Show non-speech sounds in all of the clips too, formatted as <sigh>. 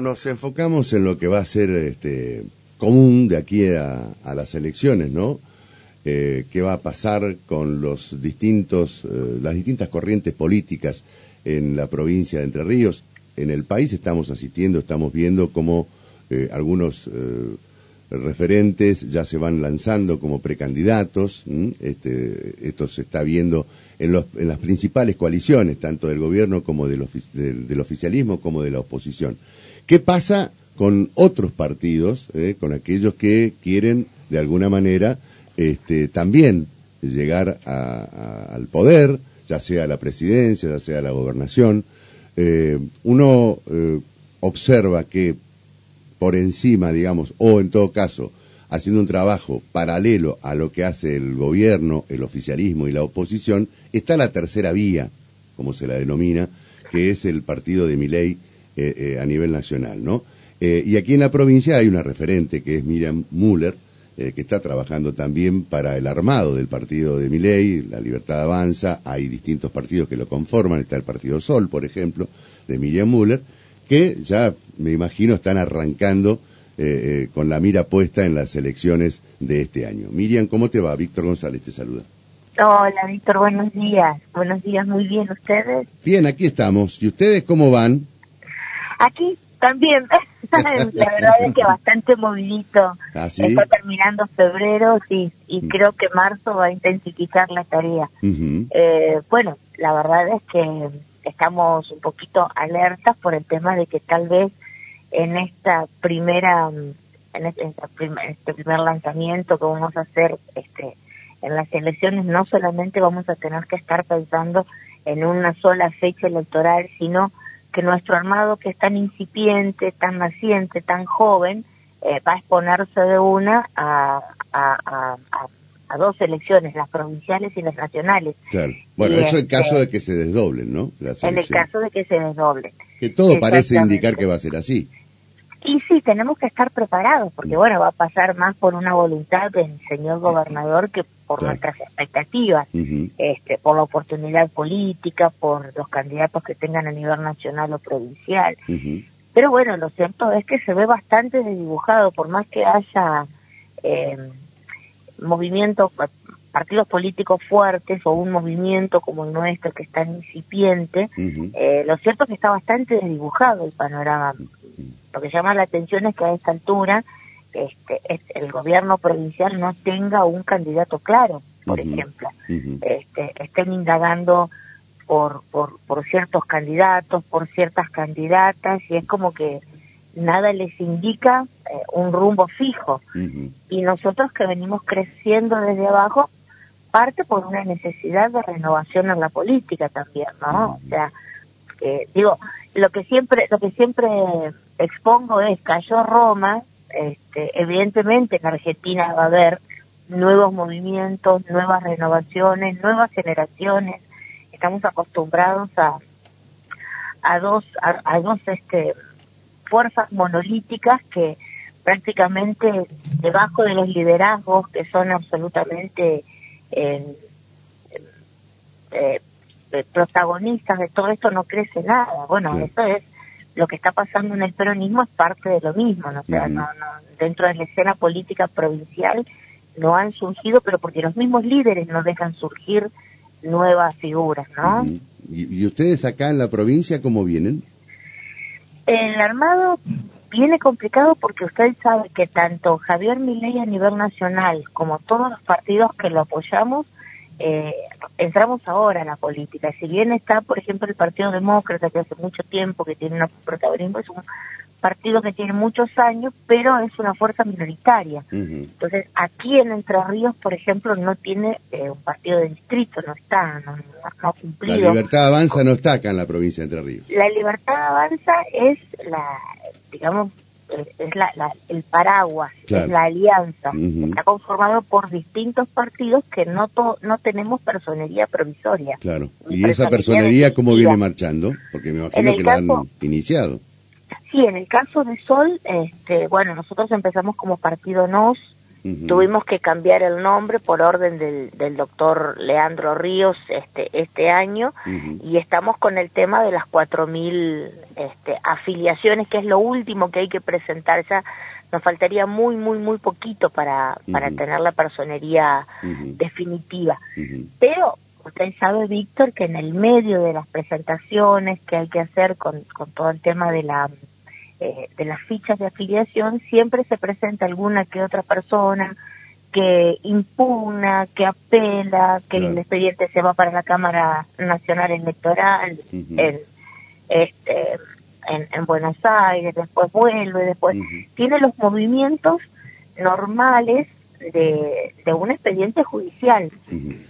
Nos enfocamos en lo que va a ser este, común de aquí a, las elecciones, ¿no? Eh, ¿Qué va a pasar con los distintos, eh, las distintas corrientes políticas en la provincia de Entre Ríos? En el país estamos asistiendo, estamos viendo cómo eh, algunos referentes ya se van lanzando como precandidatos. Este, esto se está viendo en, los, en, las principales coaliciones, tanto del gobierno como del, del oficialismo como de la oposición. ¿Qué pasa con otros partidos, eh, con aquellos que quieren de alguna manera este, también llegar al poder, ya sea la presidencia, ya sea la gobernación? Eh, uno eh, observa que por encima, digamos, o en todo caso, haciendo un trabajo paralelo a lo que hace el gobierno, el oficialismo y la oposición, está la tercera vía, como se la denomina, que es el partido de Miley eh, eh, a nivel nacional, ¿no? Eh, y aquí en la provincia hay una referente que es Miriam Müller, que está trabajando también para el armado del partido de Miley, La Libertad Avanza, hay distintos partidos que lo conforman, está el Partido Sol, por ejemplo, de Miriam Müller, que ya me imagino están arrancando con la mira puesta en las elecciones de este año. Miriam, ¿cómo te va? Víctor González te saluda. Hola, Víctor, buenos días. Buenos días, muy bien, ¿ustedes? Bien, aquí estamos. ¿Y ustedes cómo van? Aquí también, <laughs> la verdad es que bastante movidito. ¿Ah, Está terminando febrero sí, y mm. creo que marzo va a intensificar la tarea. eh, bueno, la verdad es que estamos un poquito alertas por el tema de que tal vez en esta primera, en este, este primer lanzamiento que vamos a hacer este, en las elecciones, no solamente vamos a tener que estar pensando en una sola fecha electoral, sino que nuestro armado que es tan incipiente, tan naciente, tan joven, eh, va a exponerse de una a, a, a, dos elecciones, las provinciales y las nacionales. Claro. Bueno, eso en este, caso de que se desdoblen, ¿no? en el caso de que se desdoblen. Que todo parece indicar que va a ser así. Y sí, tenemos que estar preparados, porque bueno, va a pasar más por una voluntad del señor gobernador que por nuestras expectativas, este, por la oportunidad política, por los candidatos que tengan a nivel nacional o provincial. Pero bueno, lo cierto es que se ve bastante desdibujado, por más que haya eh, movimientos, partidos políticos fuertes o un movimiento como el nuestro que está incipiente, eh, lo cierto es que está bastante desdibujado el panorama. Lo que llama la atención es que a esta altura este, el gobierno provincial no tenga un candidato claro, por ejemplo. este, estén indagando por, por, por ciertos candidatos, por ciertas candidatas, y es como que nada les indica eh, un rumbo fijo. Y nosotros que venimos creciendo desde abajo, parte por una necesidad de renovación en la política también, ¿no? O sea, que, digo, lo que siempre, lo que siempre expongo es cayó Roma, este, evidentemente en Argentina va a haber nuevos movimientos, nuevas renovaciones, nuevas generaciones. Estamos acostumbrados a, a dos, a, dos este, fuerzas monolíticas que prácticamente debajo de los liderazgos que son absolutamente eh, eh, protagonistas de todo esto no crece nada. Bueno, esto es lo que está pasando en el peronismo es parte de lo mismo, ¿no? sea, no, dentro de la escena política provincial no han surgido, pero porque los mismos líderes no dejan surgir nuevas figuras, ¿no? ¿Y, ustedes acá en la provincia cómo vienen? El armado viene complicado porque usted sabe que tanto Javier Milei a nivel nacional como todos los partidos que lo apoyamos eh, entramos ahora en la política. Si bien está, por ejemplo, el Partido Demócrata, que hace mucho tiempo que tiene un protagonismo, es un partido que tiene muchos años, pero es una fuerza minoritaria. Entonces, aquí en Entre Ríos, por ejemplo, no tiene eh, un partido de distrito, no está, no, ha cumplido. La libertad avanza no está acá en la provincia de Entre Ríos. La libertad avanza es la, digamos, es la, el paraguas, es la alianza. Está conformado por distintos partidos que no no tenemos personería provisoria. Claro. ¿Y esa personería cómo viene marchando? Porque me imagino que la han iniciado. Sí, en el caso de Sol, este, bueno, nosotros empezamos como partido NOS, Tuvimos que cambiar el nombre por orden del, del doctor Leandro Ríos este, este año y estamos con el tema de las 4.000 este, afiliaciones, que es lo último que hay que presentar. Ya nos faltaría muy, muy, muy poquito para, para tener la personería definitiva. Pero usted sabe, Víctor, que en el medio de las presentaciones que hay que hacer con, con todo el tema de la eh, de las fichas de afiliación siempre se presenta alguna que otra persona que impugna, que apela, que el expediente se va para la Cámara Nacional Electoral en, este, en, Buenos Aires, después vuelve, después tiene los movimientos normales de, de un expediente judicial.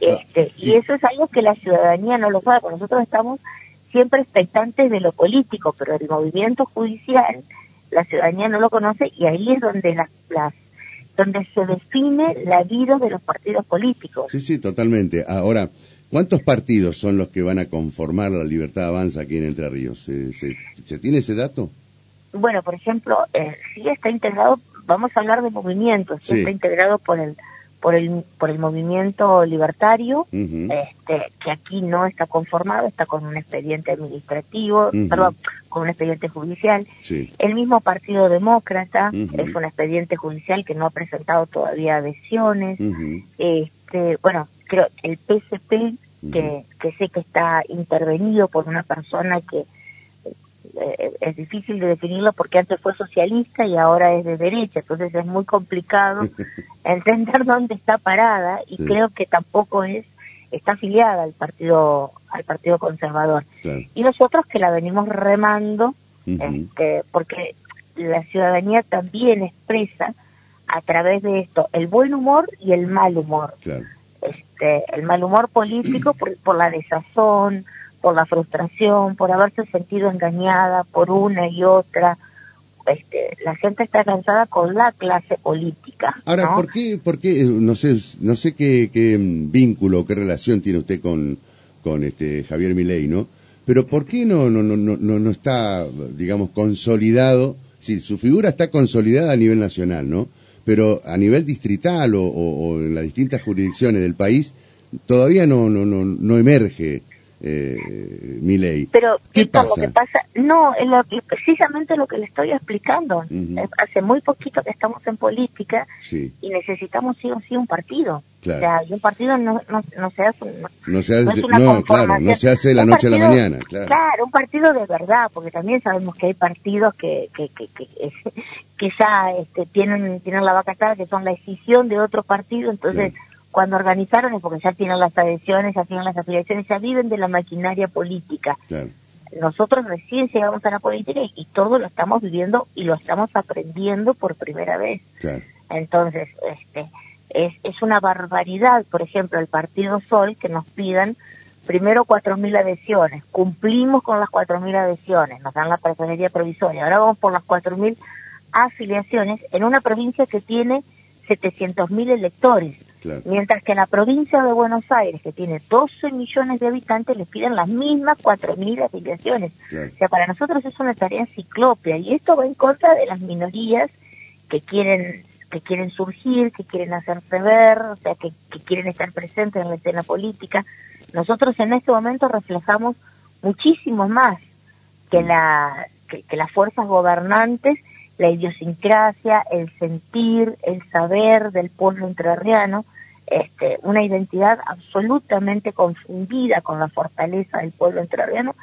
este, y eso es algo que la ciudadanía no lo sabe, nosotros estamos siempre expectantes de lo político, pero el movimiento judicial la ciudadanía no lo conoce y ahí es donde las, las donde se define la vida de los partidos políticos. Sí, sí, totalmente. Ahora, ¿cuántos partidos son los que van a conformar la Libertad Avanza aquí en Entre Ríos? ¿Se, tiene ese dato? Bueno, por ejemplo, eh, sí está integrado, vamos a hablar de movimientos, sí. está integrado por el por el, por el movimiento libertario, este, que aquí no está conformado, está con un expediente administrativo, perdón, con un expediente judicial. El mismo Partido Demócrata es un expediente judicial que no ha presentado todavía adhesiones. este, bueno, creo el PSP, que, que sé que está intervenido por una persona que eh, es difícil de definirlo porque antes fue socialista y ahora es de derecha, entonces es muy complicado <laughs> entender dónde está parada y creo que tampoco es está afiliada al partido al partido conservador. Y nosotros que la venimos remando este, porque la ciudadanía también expresa a través de esto el buen humor y el mal humor. Este el mal humor político <clears throat> por, por la desazón por la frustración, por haberse sentido engañada por una y otra. Este, la gente está cansada con la clase política. Ahora, ¿por qué, por qué, no sé, no sé qué, qué vínculo, qué relación tiene usted con, con este Javier Milei, ¿no? Pero ¿por qué no, no, no, no, no está, digamos, consolidado? Sí, su figura está consolidada a nivel nacional, ¿no? Pero a nivel distrital o, o, en las distintas jurisdicciones del país todavía no, no, no, no emerge eh, mi ley. Pero ¿Qué pasa? lo que pasa, no, es lo precisamente lo que le estoy explicando. Hace muy poquito que estamos en política y necesitamos sí o sí un partido. O sea, y un partido no, no, no se hace, no, se hace, no, claro, no se hace de la noche a la mañana. Claro. claro. un partido de verdad, porque también sabemos que hay partidos que, que, que, que, <laughs> que ya este, tienen, tienen la vaca que son la decisión de otro partido, entonces cuando organizaron es porque ya tienen las adhesiones, ya tienen las afiliaciones, ya viven de la maquinaria política. Nosotros recién llegamos a la política y, todo lo estamos viviendo y lo estamos aprendiendo por primera vez. Entonces, este, es, es una barbaridad, por ejemplo, el Partido Sol que nos pidan primero 4.000 adhesiones, cumplimos con las 4.000 adhesiones, nos dan la personería provisoria, ahora vamos por las 4.000 afiliaciones en una provincia que tiene 700.000 electores. Mientras que en la provincia de Buenos Aires, que tiene 12 millones de habitantes, les piden las mismas 4.000 afiliaciones. O sea, para nosotros es una tarea ciclopia y esto va en contra de las minorías que quieren que quieren surgir, que quieren hacerse ver, o sea, que, quieren estar presentes en la escena política. Nosotros en este momento reflejamos muchísimo más que, la, que las fuerzas gobernantes la idiosincrasia, el sentir, el saber del pueblo entrerriano, este, una identidad absolutamente confundida con la fortaleza del pueblo entrerriano,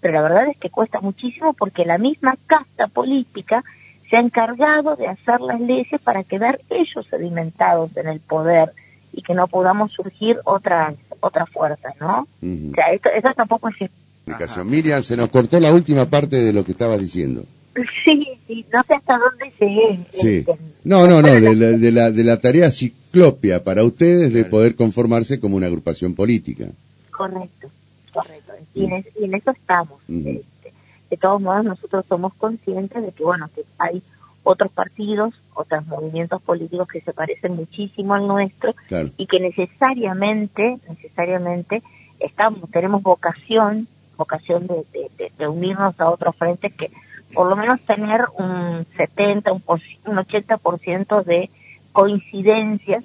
pero la verdad es que cuesta muchísimo porque la misma casta política se ha encargado de hacer las leyes para quedar ellos sedimentados en el poder y que no podamos surgir otras otras fuerzas, ¿no? O sea, esto, eso tampoco es... Miriam, se nos cortó la última parte de lo que estabas diciendo. Sí, sí, no sé hasta dónde se Sí. Este, no, no, no, de la, de, la, de la tarea ciclopia para ustedes de poder conformarse como una agrupación política. Correcto, correcto. Y, en, eso estamos. Este, de todos modos, nosotros somos conscientes de que, bueno, que hay otros partidos, otros movimientos políticos que se parecen muchísimo al nuestro y que necesariamente, necesariamente, estamos, tenemos vocación, vocación de, de, de unirnos a otros frentes que por lo menos tener un 70, un, un 80% de coincidencias,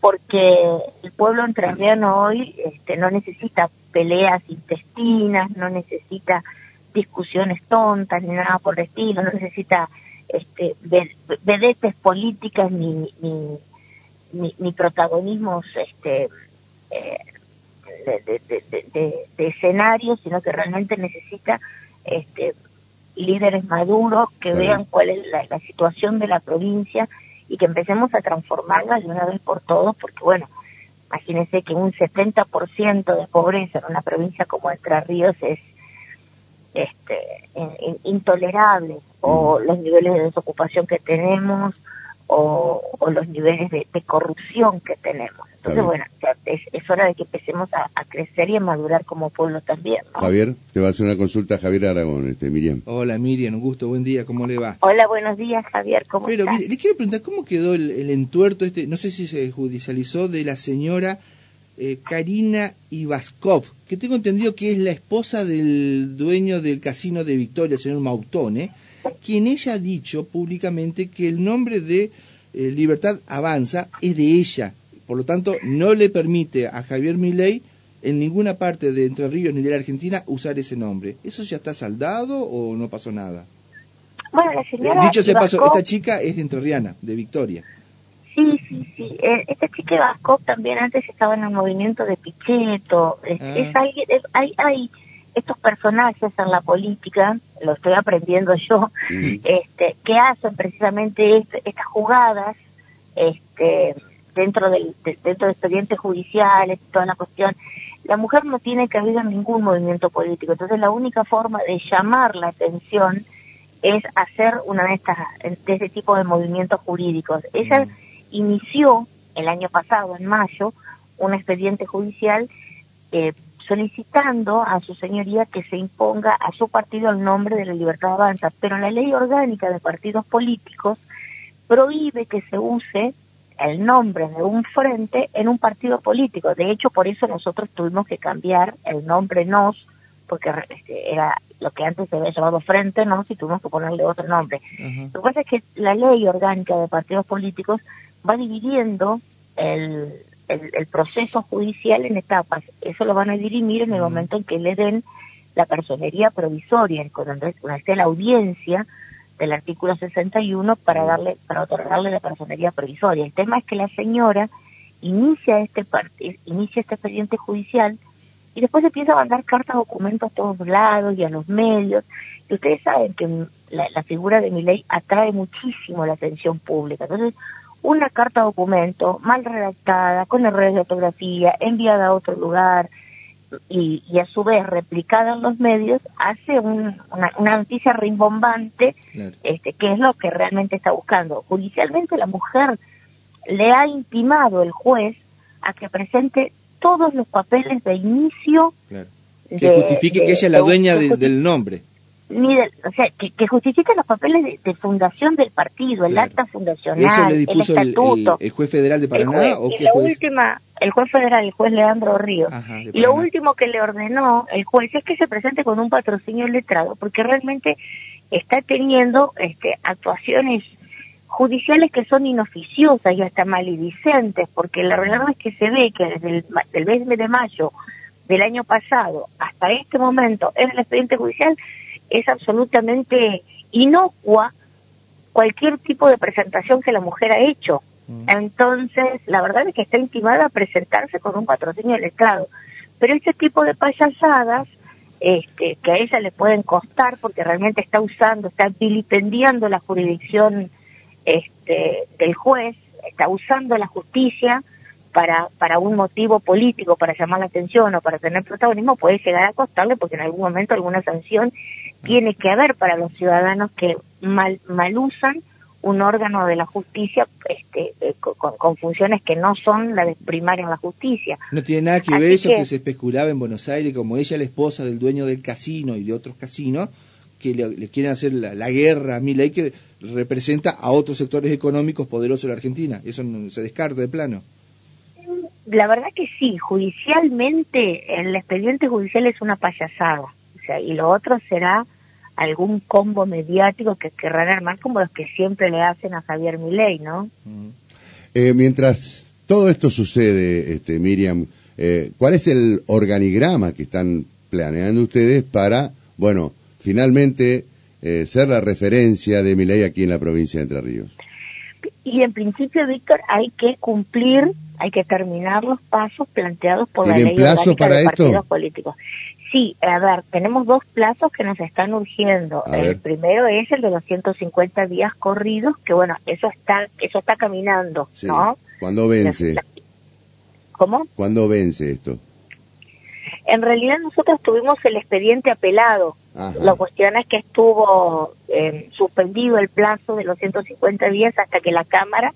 porque el pueblo entrerriano hoy este, no necesita peleas intestinas, no necesita discusiones tontas ni nada por el estilo, no necesita este, vedetes políticas ni, ni, ni, protagonismos este, eh, de, de, escenarios, sino que realmente necesita este, líderes maduros que vean cuál es la, situación de la provincia y que empecemos a transformarla de una vez por todos, porque bueno, imagínense que un 70% de pobreza en una provincia como Entre Ríos es este, intolerable, o los niveles de desocupación que tenemos, o, los niveles de, corrupción que tenemos. Entonces, bueno, es, hora de que empecemos a, crecer y a madurar como pueblo también. Javier, te va a hacer una consulta Javier Aragón, este, Miriam. Hola Miriam, un gusto, buen día, ¿cómo le va? Hola, buenos días Javier, ¿cómo Pero, Mire, le quiero preguntar, ¿cómo quedó el, entuerto este, no sé si se judicializó, de la señora eh, Karina Ivaskov, que tengo entendido que es la esposa del dueño del casino de Victoria, el señor Mautone, quien ella ha dicho públicamente que el nombre de eh, Libertad Avanza es de ella. Por lo tanto, no le permite a Javier Milei en ninguna parte de Entre Ríos ni de la Argentina usar ese nombre. ¿Eso ya está saldado o no pasó nada? Bueno, la señora Dicho se pasó, esta chica es de entrerriana, de Victoria. Sí, sí, sí. Eh, esta chica Vasco también antes estaba en el movimiento de Pichetto. Es, ah. alguien, hay, hay estos personajes en la política, lo estoy aprendiendo yo, este, que hacen precisamente estas jugadas este, dentro del dentro de expedientes judiciales, toda la cuestión. La mujer no tiene que haber ningún movimiento político, entonces la única forma de llamar la atención es hacer una de estas de ese tipo de movimientos jurídicos. Ella inició el año pasado, en mayo, un expediente judicial eh, solicitando a su señoría que se imponga a su partido el nombre de la Libertad Avanza, pero la ley orgánica de partidos políticos prohíbe que se use el nombre de un frente en un partido político. De hecho, por eso nosotros tuvimos que cambiar el nombre NOS, porque este, era lo que antes se había llamado Frente NOS y tuvimos que ponerle otro nombre. Lo que pasa es que la ley orgánica de partidos políticos va dividiendo el, el, proceso judicial en etapas. Eso lo van a dirimir en el momento en que le den la personería provisoria, cuando esté la audiencia del artículo 61 para darle para otorgarle la personería provisoria. El tema es que la señora inicia este inicia este expediente judicial y después empieza a mandar cartas, documentos a todos lados y a los medios. Y ustedes saben que la, la figura de mi ley atrae muchísimo la atención pública. Entonces, una carta documento mal redactada, con errores de ortografía, enviada a otro lugar y, a su vez replicada en los medios, hace una, noticia rimbombante, este, que es lo que realmente está buscando. Judicialmente la mujer le ha intimado el juez a que presente todos los papeles de inicio. Que justifique que ella es la dueña del nombre ni o sea, que, que justifique los papeles de, fundación del partido, el acta fundacional, el estatuto. El, juez federal de Paraná o qué la última, el juez federal, el juez Leandro Ríos. y lo último que le ordenó el juez es que se presente con un patrocinio letrado, porque realmente está teniendo este, actuaciones judiciales que son inoficiosas y hasta maledicentes, porque la realidad es que se ve que desde el, el mes de mayo del año pasado hasta este momento en el expediente judicial es absolutamente inocua cualquier tipo de presentación que la mujer ha hecho. Mm. Entonces, la verdad es que está intimada a presentarse con un patrocinio del Estado. Pero este tipo de payasadas, este, que a ella le pueden costar porque realmente está usando, está vilipendiando la jurisdicción este, del juez, está usando la justicia para, para un motivo político, para llamar la atención o para tener protagonismo, puede llegar a costarle porque en algún momento alguna sanción tiene que haber para los ciudadanos que mal, mal usan un órgano de la justicia este, eh, con, funciones que no son la de primaria en la justicia. No tiene nada que ver eso que... se especulaba en Buenos Aires, como ella, la esposa del dueño del casino y de otros casinos, que le, quieren hacer la, guerra a ley que representa a otros sectores económicos poderosos de la Argentina. Eso no, se descarta de plano. La verdad que sí, judicialmente el expediente judicial es una payasada. O sea, y lo otro será algún combo mediático que querrán armar como los que siempre le hacen a Javier Milei, ¿no? Mm. Eh, mientras todo esto sucede, este, Miriam, eh, ¿cuál es el organigrama que están planeando ustedes para, bueno, finalmente eh, ser la referencia de mi ley aquí en la provincia de Entre Ríos? Y en principio, Víctor, hay que cumplir, hay que terminar los pasos planteados por la ley plazo para de esto? partidos políticos. Sí, a ver, tenemos dos plazos que nos están urgiendo. el primero es el de los 150 días corridos, que bueno, eso está eso está caminando, ¿no? ¿Cuándo vence? ¿Cómo? ¿Cuándo vence esto? En realidad nosotros tuvimos el expediente apelado. La cuestión es que estuvo eh, suspendido el plazo de los 150 días hasta que la Cámara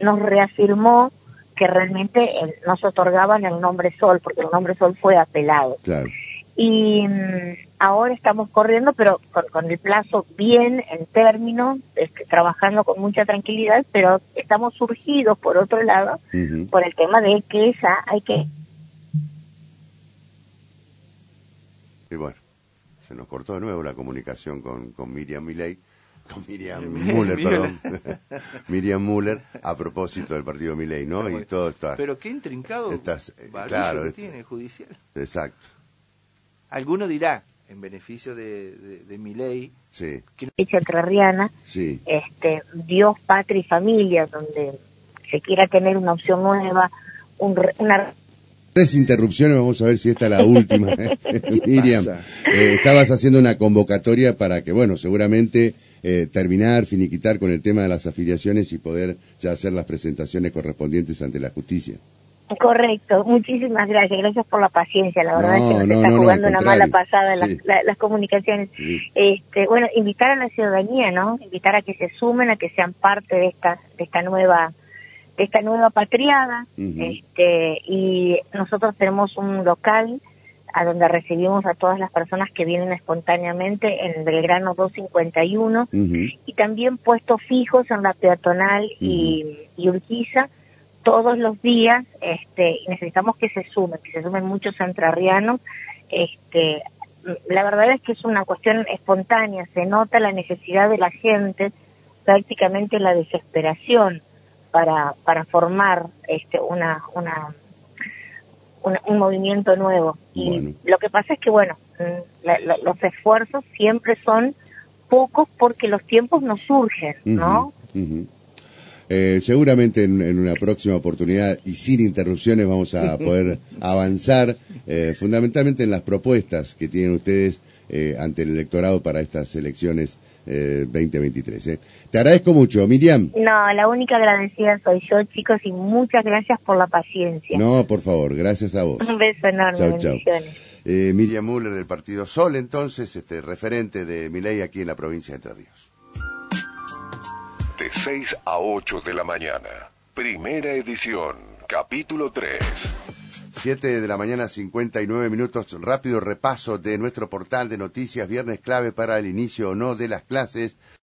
nos reafirmó que realmente eh, nos otorgaban el nombre Sol, porque el nombre Sol fue apelado. Claro. Y mm, ahora estamos corriendo, pero con, el plazo bien en términos, este, trabajando con mucha tranquilidad, pero estamos surgidos, por otro lado, por el tema de que esa hay que... Y bueno, se nos cortó de nuevo la comunicación con, con Miriam Milei <laughs> con Miriam <laughs> Müller, perdón. <laughs> Miriam Müller, a propósito del partido Milei, ¿no? Y todo está. Pero qué intrincado. Estás, claro, que tiene judicial. Exacto. Alguno dirá, en beneficio de, de, mi ley, sí. que entrerriana, sí. este, Dios, patria y familia, donde se quiera tener una opción nueva, un, una Tres interrupciones, vamos a ver si esta es la <laughs> última. <laughs> Miriam, eh, estabas haciendo una convocatoria para que, bueno, seguramente eh, terminar, finiquitar con el tema de las afiliaciones y poder ya hacer las presentaciones correspondientes ante la justicia. Correcto, muchísimas gracias, gracias por la paciencia, la verdad es que nos está jugando una mala pasada las, comunicaciones. Este, bueno, invitar a la ciudadanía, ¿no? Invitar a que se sumen, a que sean parte de esta, de esta nueva, de esta nueva patriada, este, y nosotros tenemos un local a donde recibimos a todas las personas que vienen espontáneamente en Belgrano 251 y también puestos fijos en la peatonal y, y Urquiza todos los días este, necesitamos que se sumen, que se sumen muchos entrerrianos. Este, la verdad es que es una cuestión espontánea, se nota la necesidad de la gente, prácticamente la desesperación para, para formar este, una, una, un movimiento nuevo. Y lo que pasa es que, bueno, mm, los esfuerzos siempre son pocos porque los tiempos no surgen, ¿no? Eh, seguramente en, una próxima oportunidad y sin interrupciones vamos a <laughs> poder avanzar eh, fundamentalmente en las propuestas que tienen ustedes eh, ante el electorado para estas elecciones 2023. Te agradezco mucho, Miriam. No, la única agradecida soy yo, chicos, y muchas gracias por la paciencia. No, por favor, gracias a vos. Un beso enorme. Chau, Miriam Müller del Partido Sol, entonces, este referente de mi ley aquí en la provincia de Entre Ríos 6 a 8 de la mañana. Primera edición, capítulo 3. 7 de la mañana, 59 minutos. Rápido repaso de nuestro portal de noticias. Viernes clave para el inicio o no de las clases.